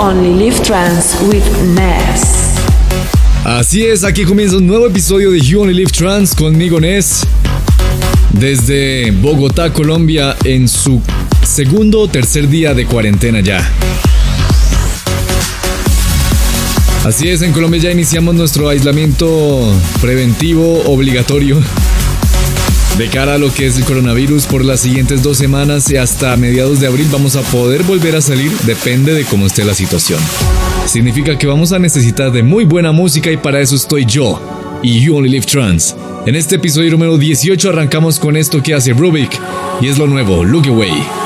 Only Live Trans with Ness. Así es, aquí comienza un nuevo episodio de You Only Live Trans conmigo Ness. Desde Bogotá, Colombia, en su segundo o tercer día de cuarentena ya. Así es, en Colombia ya iniciamos nuestro aislamiento preventivo obligatorio de cara a lo que es el coronavirus por las siguientes dos semanas y hasta mediados de abril vamos a poder volver a salir, depende de cómo esté la situación. Significa que vamos a necesitar de muy buena música y para eso estoy yo y You Only Live Trans. En este episodio número 18 arrancamos con esto que hace Rubik y es lo nuevo, Look Away.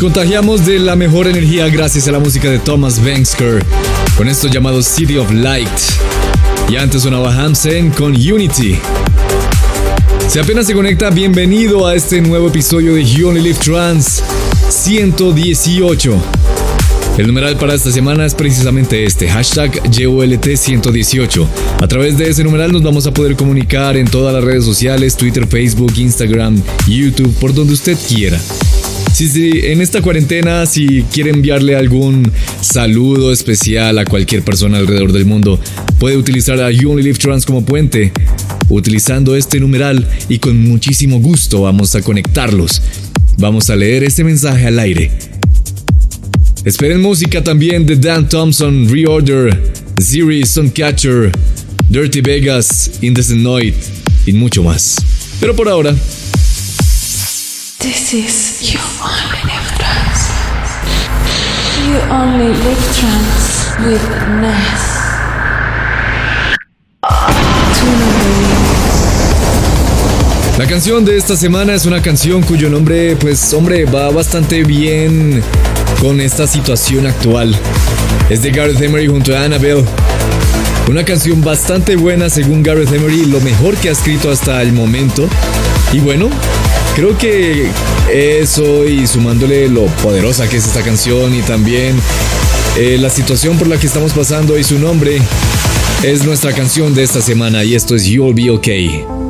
Contagiamos de la mejor energía gracias a la música de Thomas Banksker con esto llamado City of Light. Y antes sonaba Hansen con Unity. Si apenas se conecta, bienvenido a este nuevo episodio de You Only Live Trans 118. El numeral para esta semana es precisamente este, hashtag YOLT118. A través de ese numeral nos vamos a poder comunicar en todas las redes sociales, Twitter, Facebook, Instagram, YouTube, por donde usted quiera. Si, en esta cuarentena, si quiere enviarle algún saludo especial a cualquier persona alrededor del mundo, puede utilizar a You Only Live Trans como puente. Utilizando este numeral y con muchísimo gusto vamos a conectarlos. Vamos a leer este mensaje al aire. Esperen música también de Dan Thompson, Reorder, Ziri, Suncatcher, Dirty Vegas, Indecenoid y mucho más. Pero por ahora. This is You Only Live Trans. You Only Live Trans with Ness. La canción de esta semana es una canción cuyo nombre, pues hombre, va bastante bien con esta situación actual. Es de Gareth Emery junto a Annabelle. Una canción bastante buena según Gareth Emery, lo mejor que ha escrito hasta el momento. Y bueno, creo que eso y sumándole lo poderosa que es esta canción y también eh, la situación por la que estamos pasando y su nombre es nuestra canción de esta semana y esto es You'll Be Okay.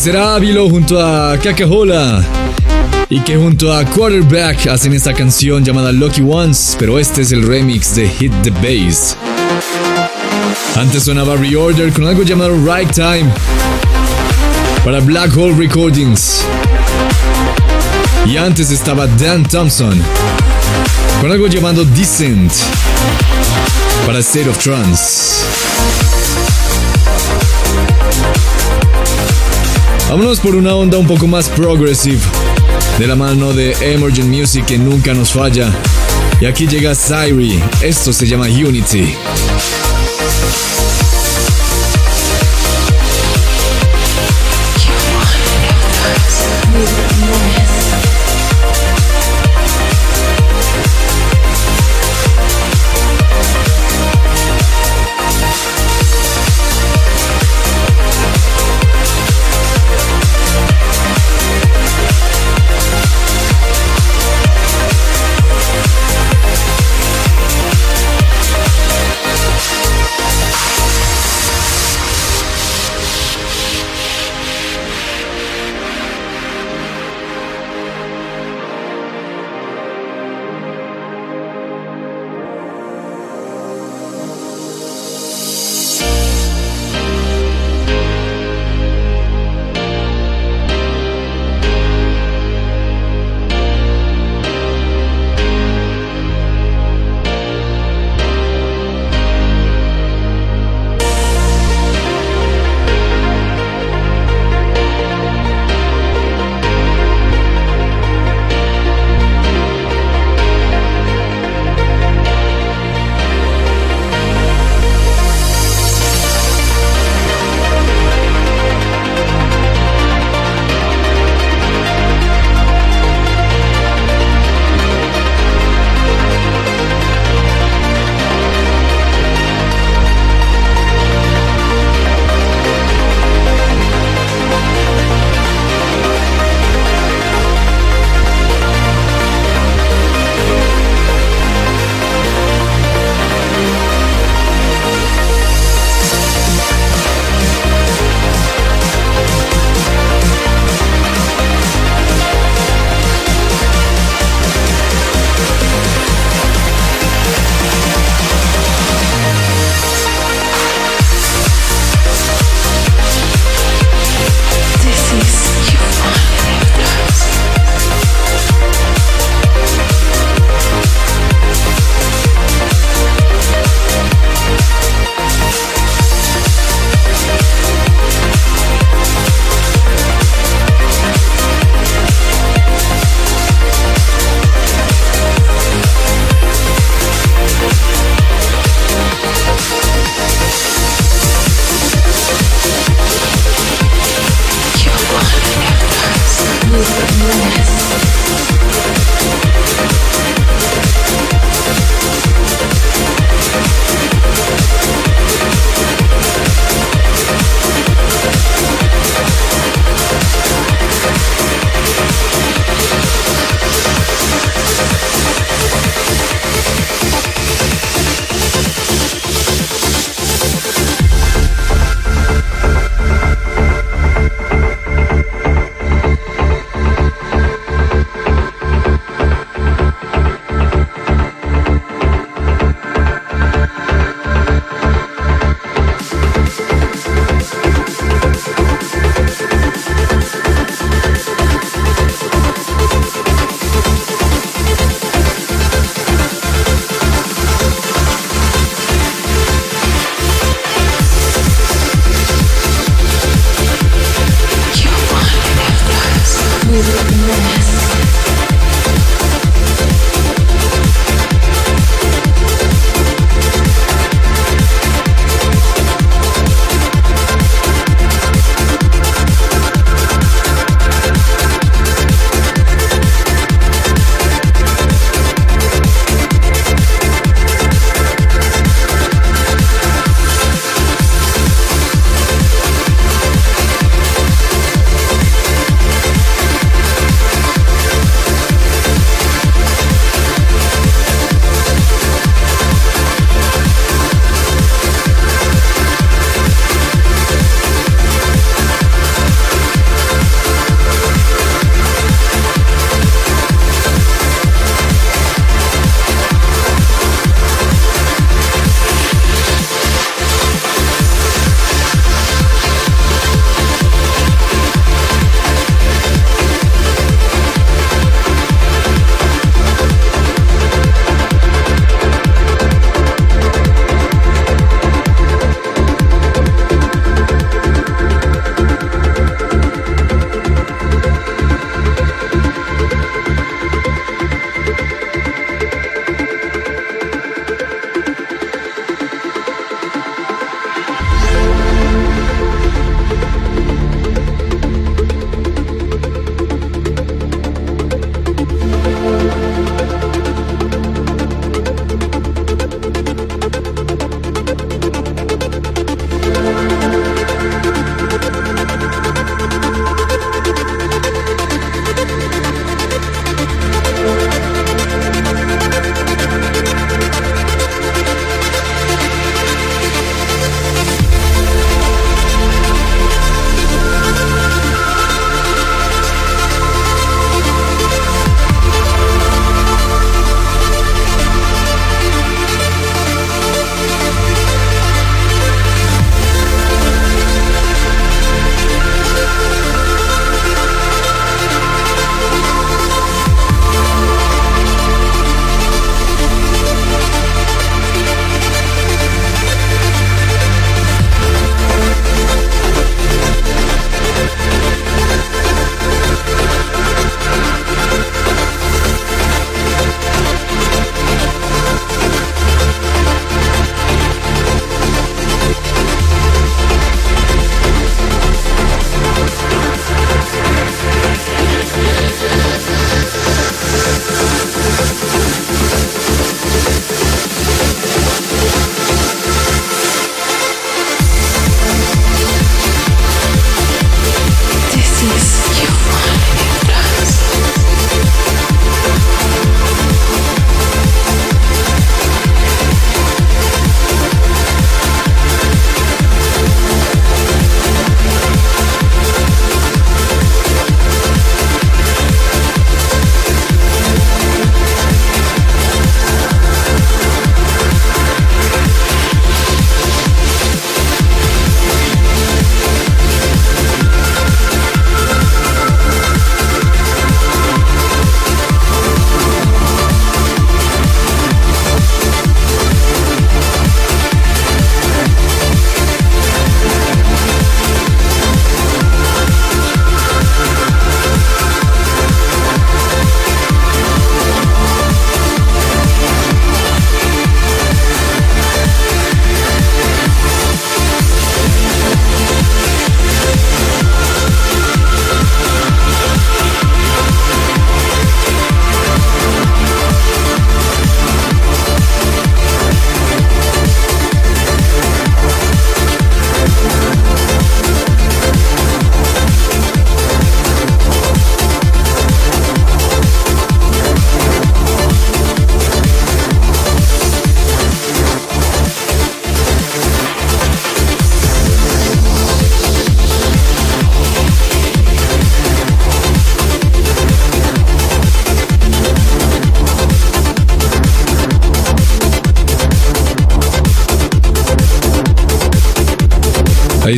Será Ávilo junto a Cacahola y que junto a Quarterback hacen esta canción llamada Lucky Ones, pero este es el remix de Hit the Bass. Antes sonaba Reorder con algo llamado Right Time para Black Hole Recordings. Y antes estaba Dan Thompson con algo llamado Descent para State of Trance. Vámonos por una onda un poco más progressive, de la mano de Emergent Music que nunca nos falla. Y aquí llega Syri, esto se llama Unity.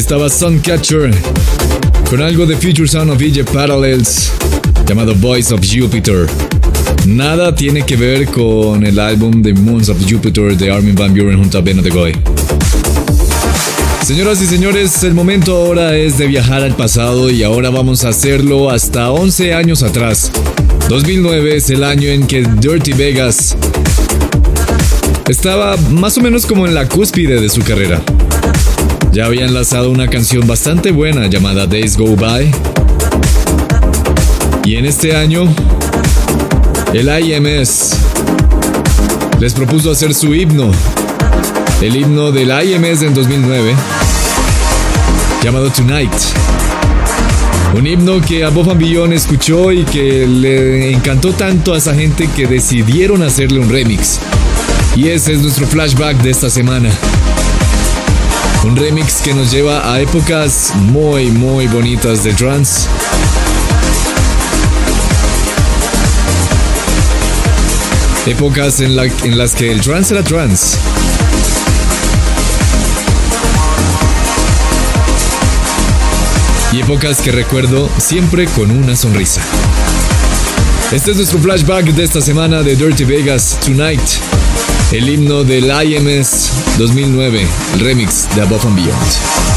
Estaba Suncatcher con algo de Future Sound of Egypt Parallels llamado Voice of Jupiter. Nada tiene que ver con el álbum The Moons of Jupiter de Armin Van Buren junto a Beno de Goy. Señoras y señores, el momento ahora es de viajar al pasado y ahora vamos a hacerlo hasta 11 años atrás. 2009 es el año en que Dirty Vegas estaba más o menos como en la cúspide de su carrera. Ya había enlazado una canción bastante buena llamada Days Go By. Y en este año, el IMS les propuso hacer su himno, el himno del IMS en 2009, llamado Tonight. Un himno que a Bob Billon escuchó y que le encantó tanto a esa gente que decidieron hacerle un remix. Y ese es nuestro flashback de esta semana. Un remix que nos lleva a épocas muy, muy bonitas de trance. Épocas en, en las que el trance era trance. Y épocas que recuerdo siempre con una sonrisa. Este es nuestro flashback de esta semana de Dirty Vegas Tonight el himno del IMS 2009, el remix de Above and Beyond.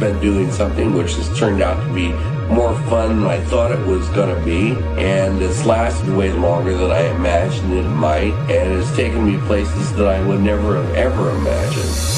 Spent doing something which has turned out to be more fun than I thought it was going to be. And it's lasted way longer than I imagined it might. And it's taken me places that I would never have ever imagined.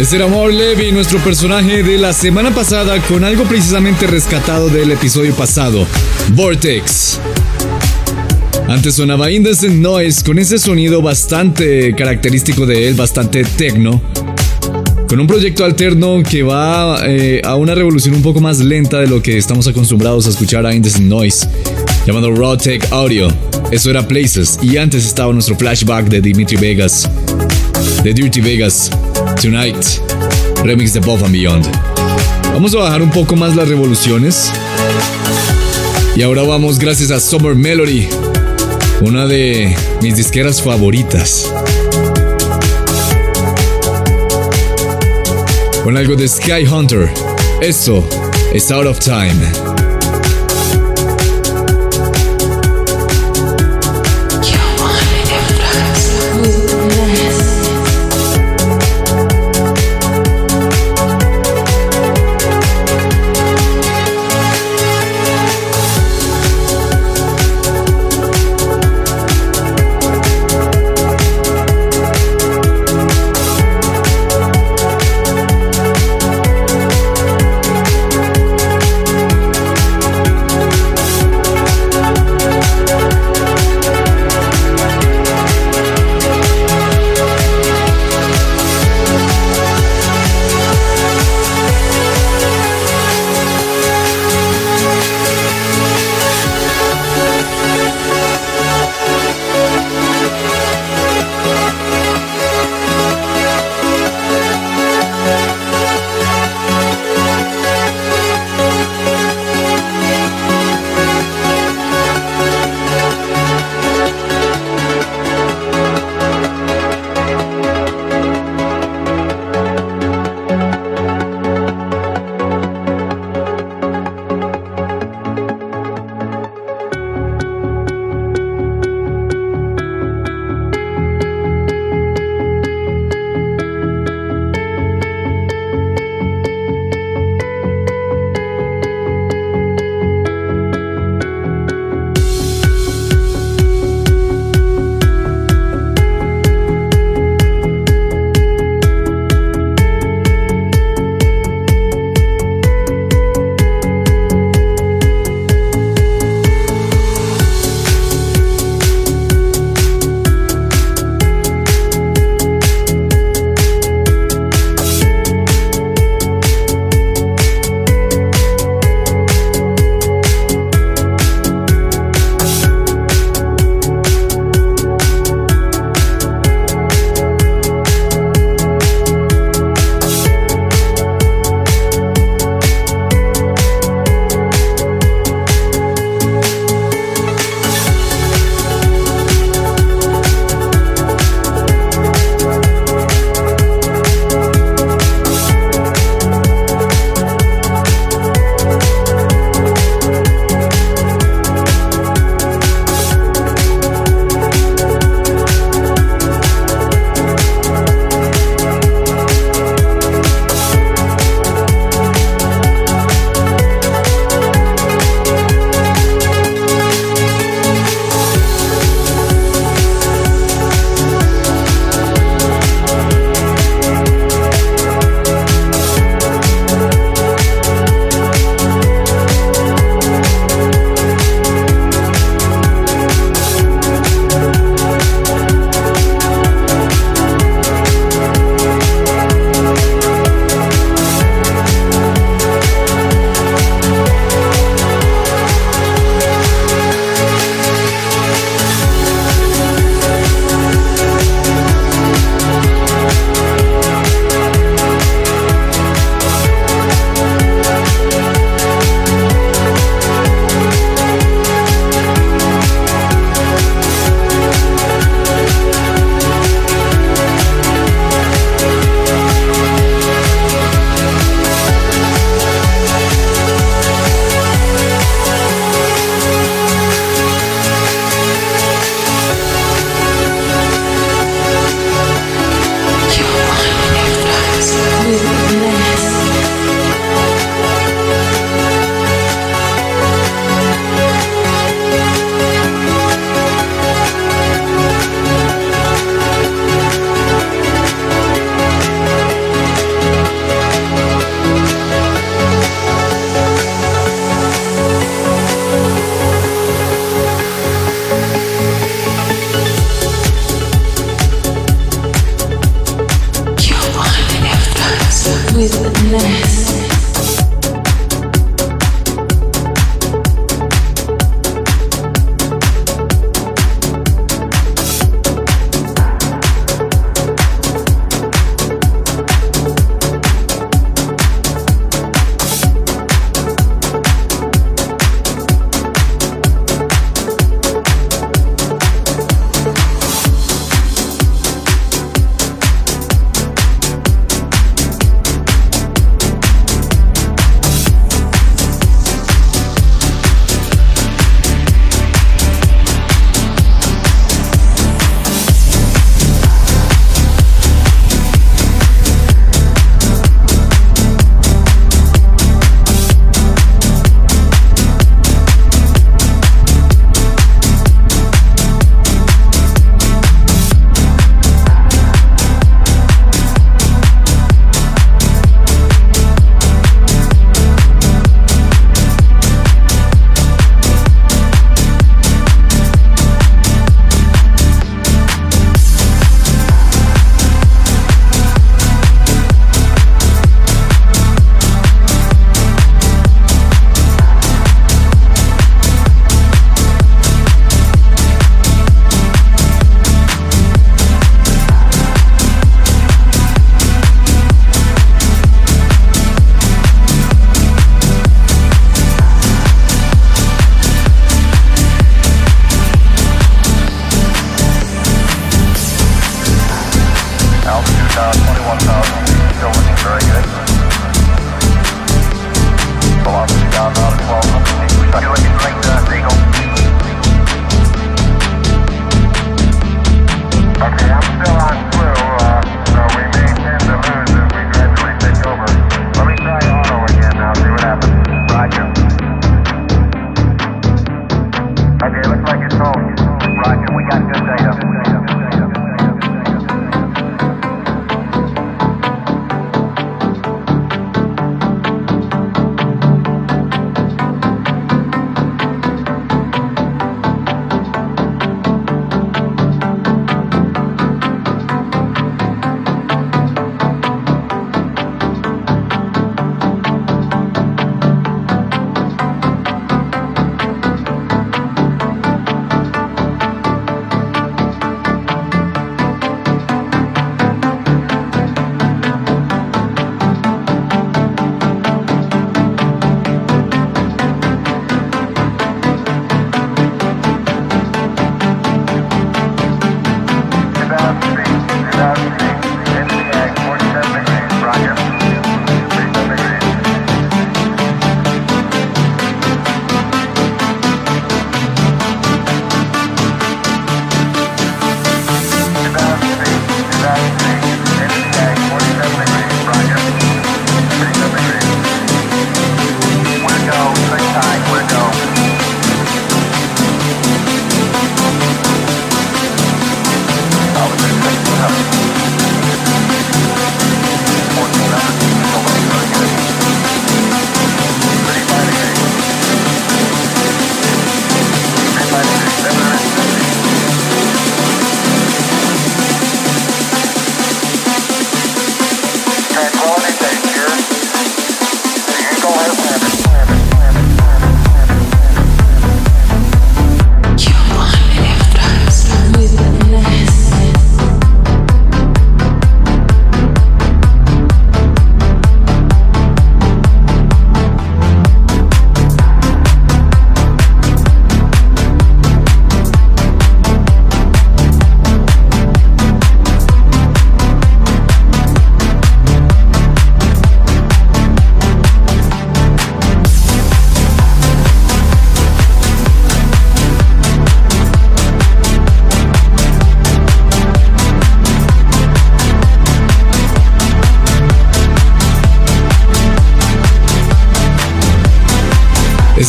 Este era Amor Levy, nuestro personaje de la semana pasada, con algo precisamente rescatado del episodio pasado, Vortex. Antes sonaba Indecent Noise con ese sonido bastante característico de él, bastante techno. Con un proyecto alterno que va eh, a una revolución un poco más lenta de lo que estamos acostumbrados a escuchar a Indecent Noise, llamado Raw Tech Audio. Eso era Places, y antes estaba nuestro flashback de Dimitri Vegas, de Dirty Vegas. Tonight, remix de Above and Beyond. Vamos a bajar un poco más las revoluciones. Y ahora vamos gracias a Summer Melody, una de mis disqueras favoritas. Con algo de Sky Hunter. Esto es Out of Time.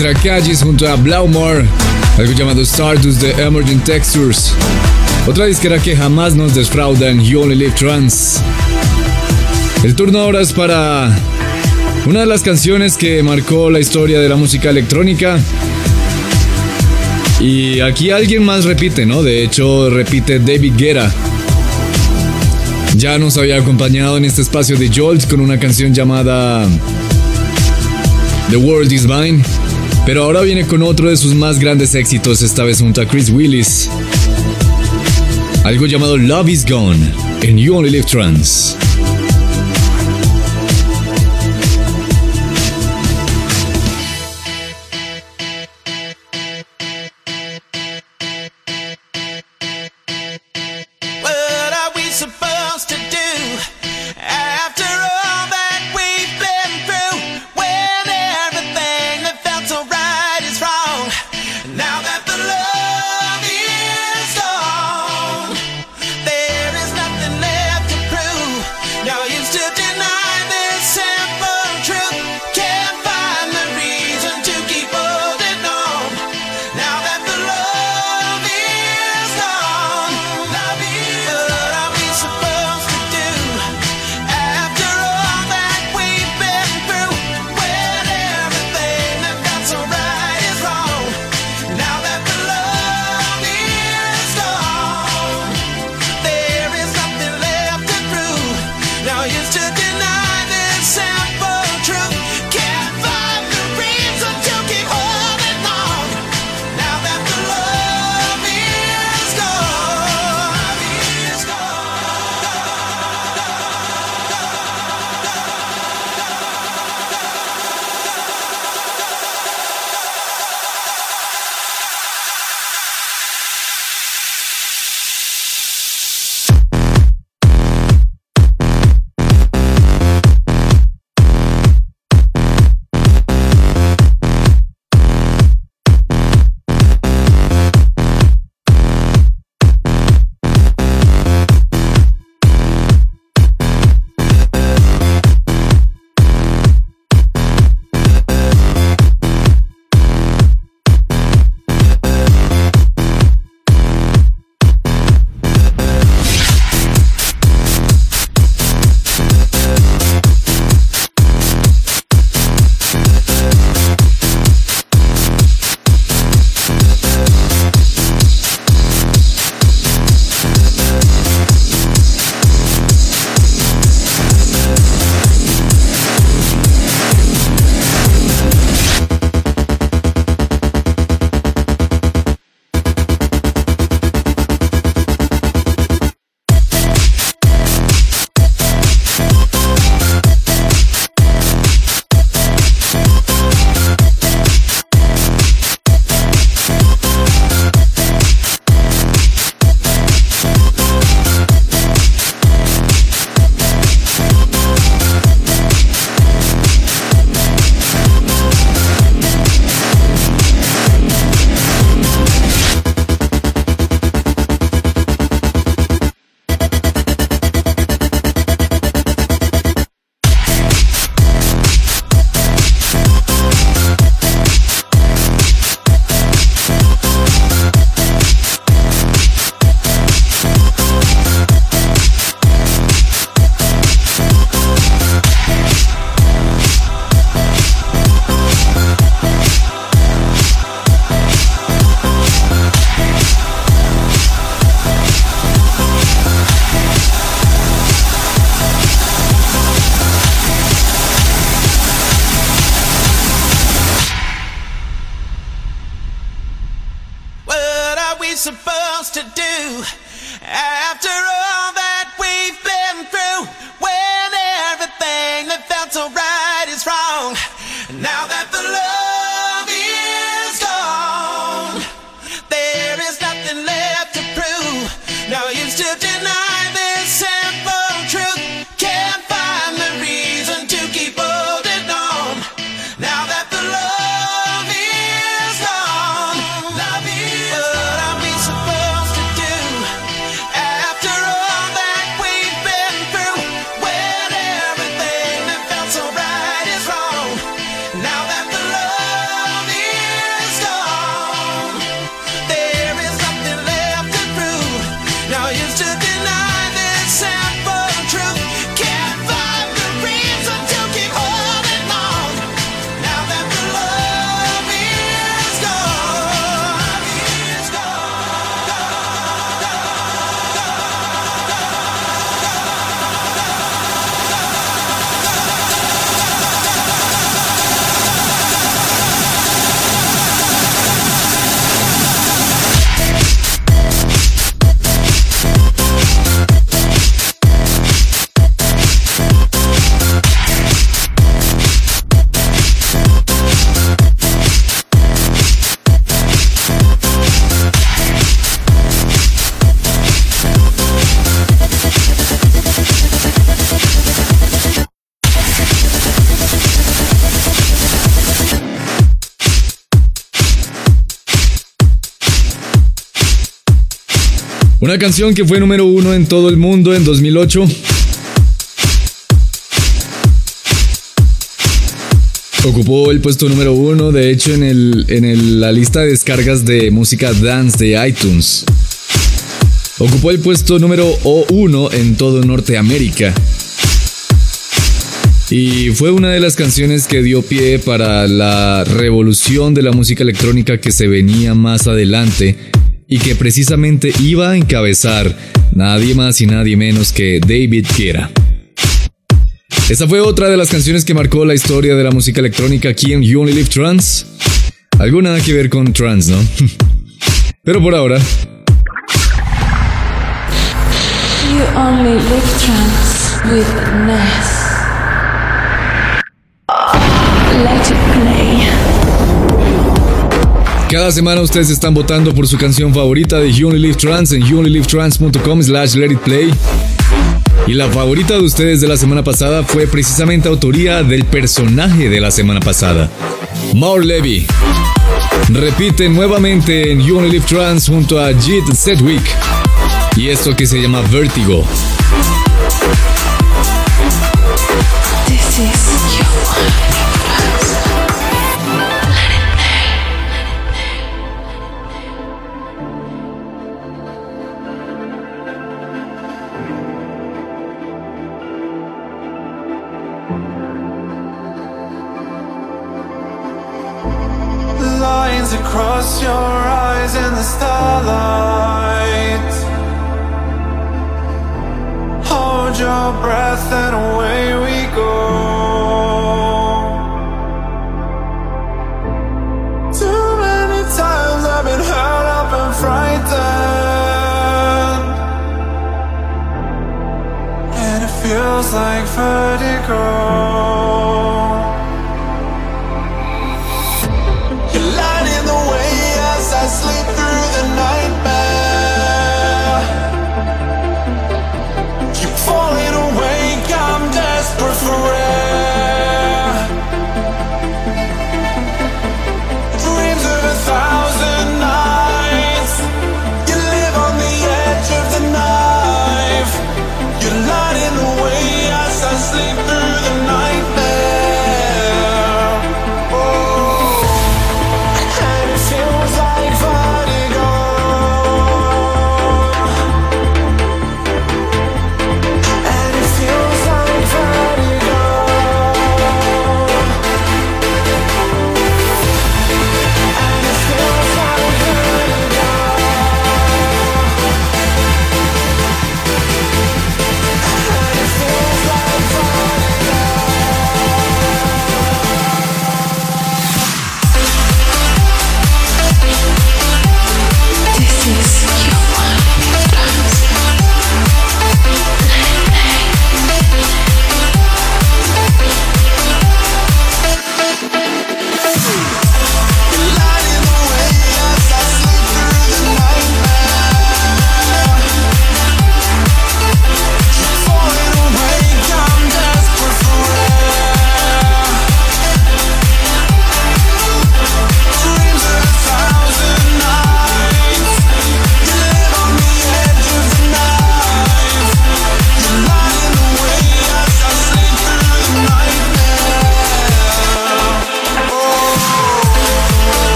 Calles junto a Blaumore, algo llamado Stardust de Emerging Textures. Otra disquera que jamás nos defraudan, You Only Live Trans. El turno ahora es para una de las canciones que marcó la historia de la música electrónica. Y aquí alguien más repite, ¿no? De hecho, repite David Guerra. Ya nos había acompañado en este espacio de Jolt con una canción llamada The World is Mine. Pero ahora viene con otro de sus más grandes éxitos, esta vez junto a Chris Willis. Algo llamado Love is Gone en You Only Live Trans. Una canción que fue número uno en todo el mundo en 2008. Ocupó el puesto número uno, de hecho, en, el, en el- la lista de descargas de música dance de iTunes. Ocupó el puesto número uno en todo Norteamérica. Y fue una de las canciones que dio pie para la revolución de la música electrónica que se venía más adelante y que precisamente iba a encabezar nadie más y nadie menos que David Guetta. Esta fue otra de las canciones que marcó la historia de la música electrónica aquí en You Only Live Trance. Algo que ver con trance, ¿no? Pero por ahora, You only live trance with Ness. Let it play. Cada semana ustedes están votando por su canción favorita de You Only Trance en youonlylivetrance.com slash let it play. Y la favorita de ustedes de la semana pasada fue precisamente autoría del personaje de la semana pasada, Maur Levy. Repite nuevamente en You Trance junto a Jit Sedgwick. Y esto que se llama Vertigo.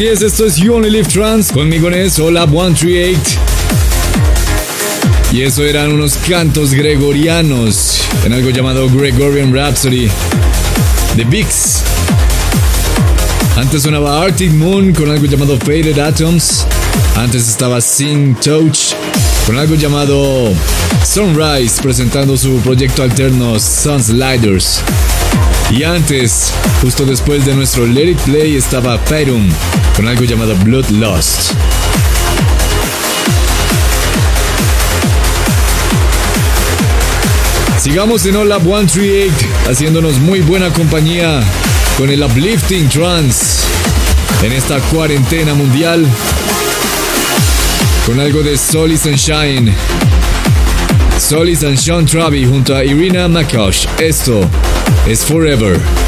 Así es, esto es You Only Live Trans. Conmigo en Hola 138. Y eso eran unos cantos gregorianos en algo llamado Gregorian Rhapsody de Vix. Antes sonaba Arctic Moon con algo llamado Faded Atoms. Antes estaba Sing Touch con algo llamado Sunrise presentando su proyecto alterno Sunsliders. Y antes, justo después de nuestro Let Play, estaba Pyrum con algo llamado Bloodlust. Sigamos en Hola 138 haciéndonos muy buena compañía con el Uplifting Trance en esta cuarentena mundial con algo de Sol y Sunshine. Solis and Sean Travi junto a Irina Makosh. Esto es Forever.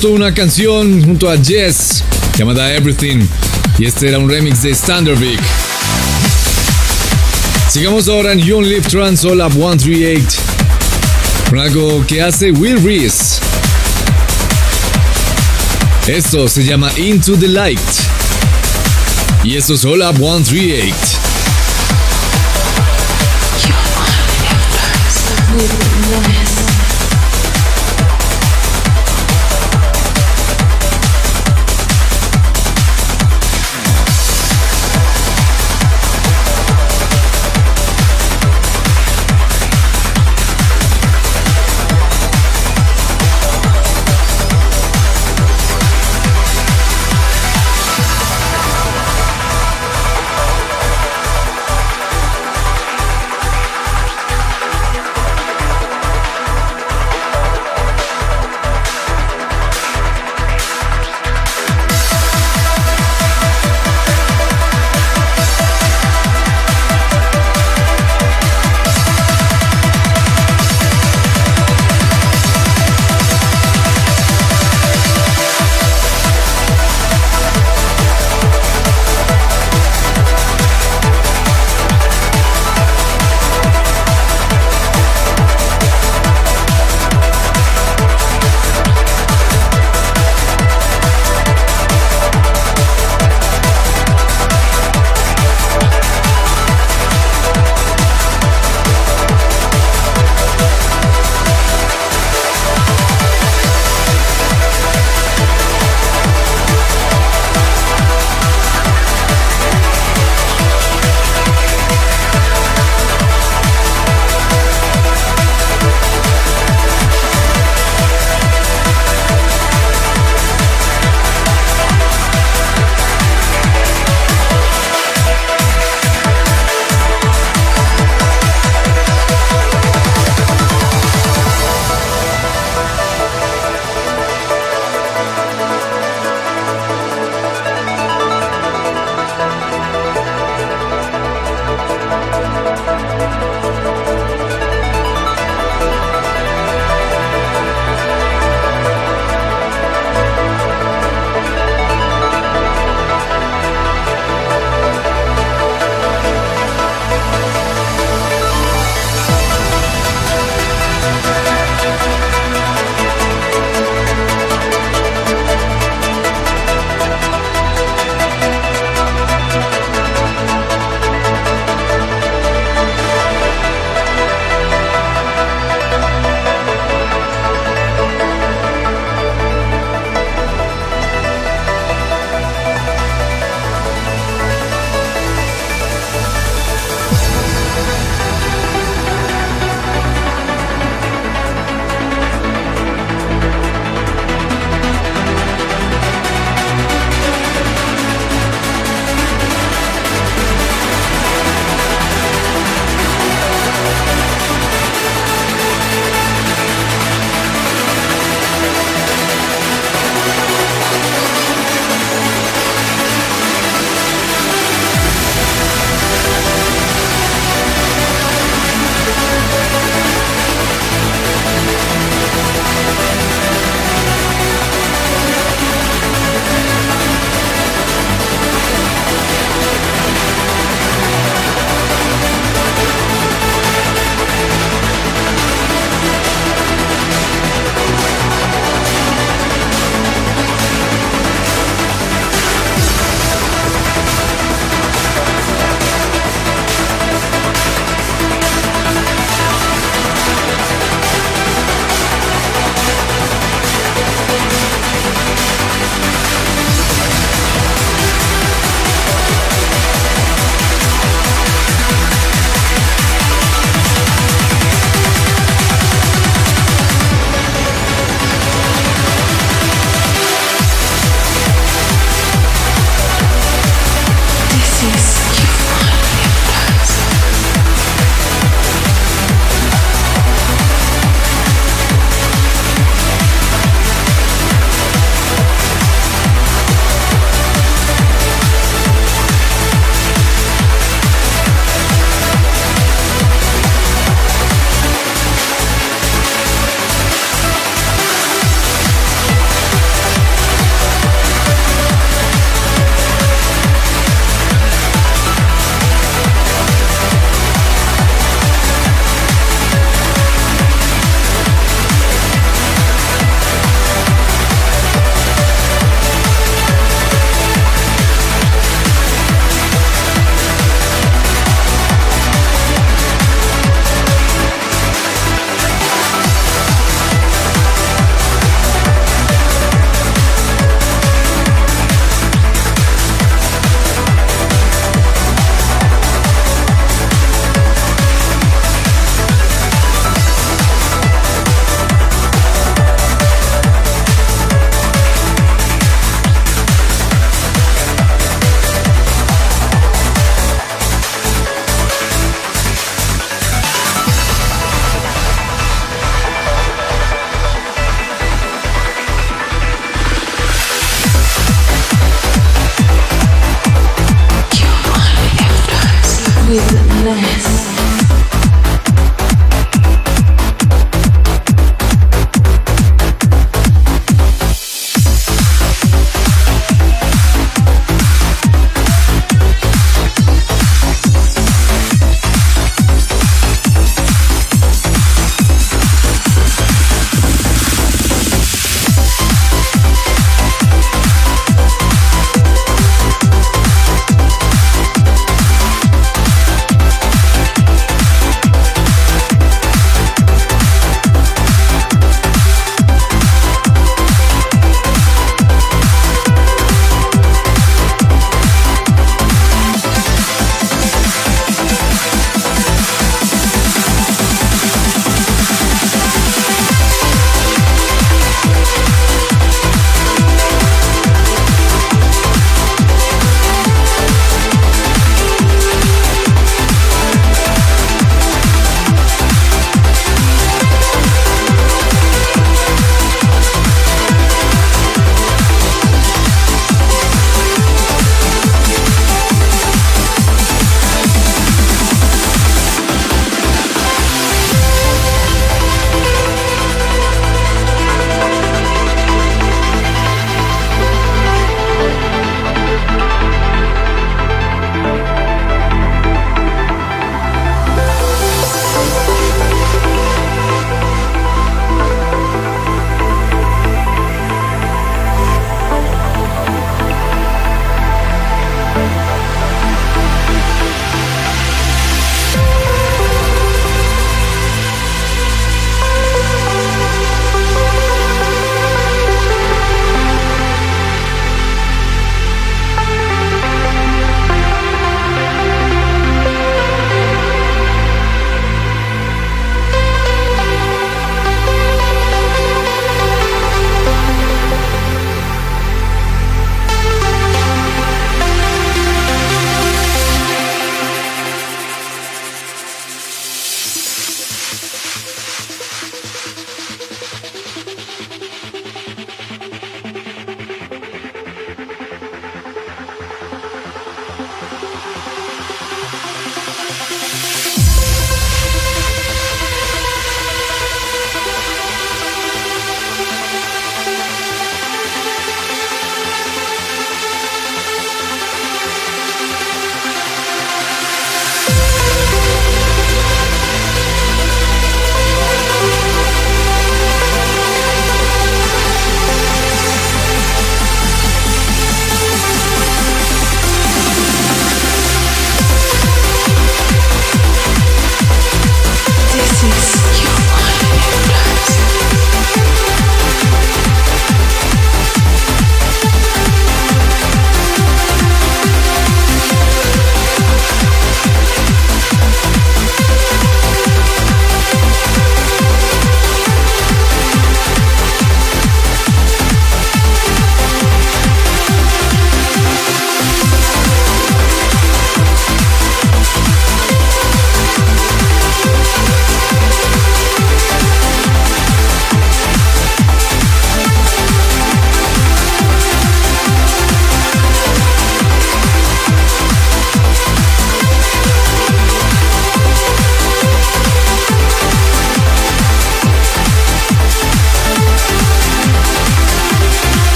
puesto una canción junto a Jess llamada Everything y este era un remix de Standard Vic. Sigamos ahora en You Live Trans All Up 138 con que hace Will Reese. Esto se llama Into the Light y esto es All Up 138.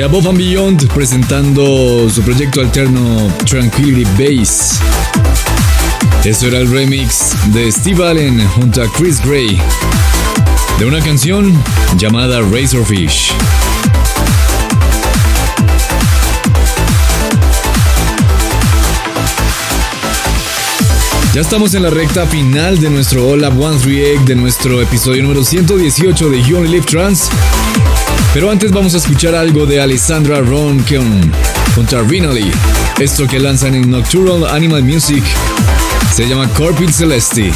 De Above and Beyond presentando su proyecto alterno Tranquility Base. Esto era el remix de Steve Allen junto a Chris Gray de una canción llamada Razorfish. Ya estamos en la recta final de nuestro Hola One 3 Egg, de nuestro episodio número 118 de You Only Live Trans. Pero antes vamos a escuchar algo de Alessandra Ron con, contra Rinaldi. Esto que lanzan en Nocturnal Animal Music se llama Corpid Celesti.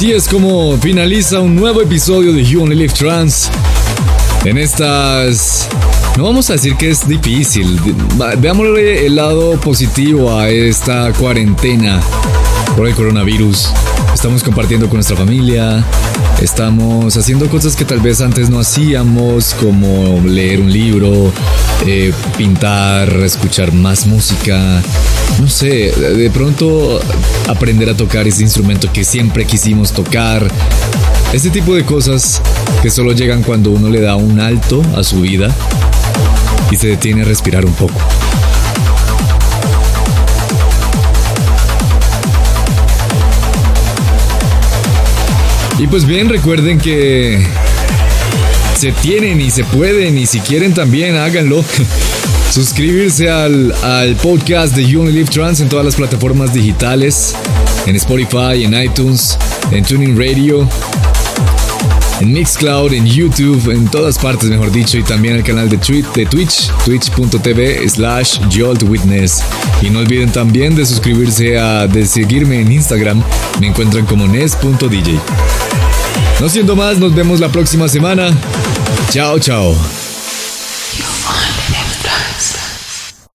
Así es como finaliza un nuevo episodio de You Only Live Trans. En estas... No vamos a decir que es difícil. Veámosle el lado positivo a esta cuarentena por el coronavirus. Estamos compartiendo con nuestra familia, estamos haciendo cosas que tal vez antes no hacíamos, como leer un libro, eh, pintar, escuchar más música, no sé, de pronto aprender a tocar ese instrumento que siempre quisimos tocar. Este tipo de cosas que solo llegan cuando uno le da un alto a su vida y se detiene a respirar un poco. Y pues bien, recuerden que se tienen y se pueden y si quieren también háganlo. Suscribirse al, al, podcast de Live Trans en todas las plataformas digitales, en Spotify, en iTunes, en Tuning Radio, en Mixcloud, en YouTube, en todas partes, mejor dicho, y también el canal de, de Twitch, twitch.tv slash joltwitness. Y no olviden también de suscribirse a, de seguirme en Instagram, me encuentran como nes.dj. No siendo más, nos vemos la próxima semana. Chao, chao.